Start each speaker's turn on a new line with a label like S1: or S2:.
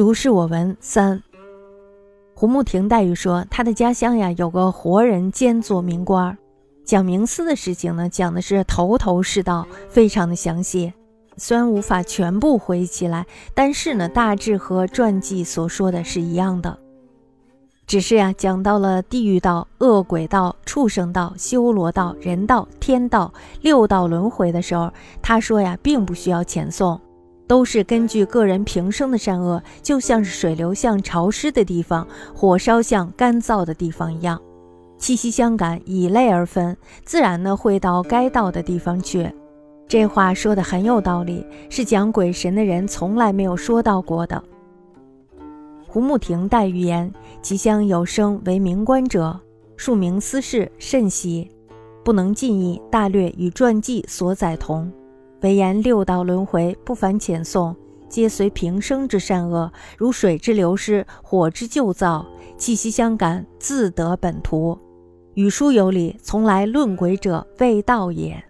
S1: 如是我闻三。胡慕亭黛玉说，他的家乡呀有个活人兼做名官，讲冥司的事情呢，讲的是头头是道，非常的详细。虽然无法全部回忆起来，但是呢，大致和传记所说的是一样的。只是呀，讲到了地狱道、恶鬼道、畜生道、修罗道、人道、天道六道轮回的时候，他说呀，并不需要遣送，都是根据个人平生的善恶，就像是水流向潮湿的地方，火烧向干燥的地方一样，气息相感，以类而分，自然呢会到该到的地方去。这话说的很有道理，是讲鬼神的人从来没有说到过的。胡慕亭黛玉言：“即将有生为名官者，庶名私事甚稀，不能尽意大略与传记所载同。唯言六道轮回不凡遣送，皆随平生之善恶，如水之流失，火之旧造，气息相感，自得本图。语书有理，从来论鬼者未道也。”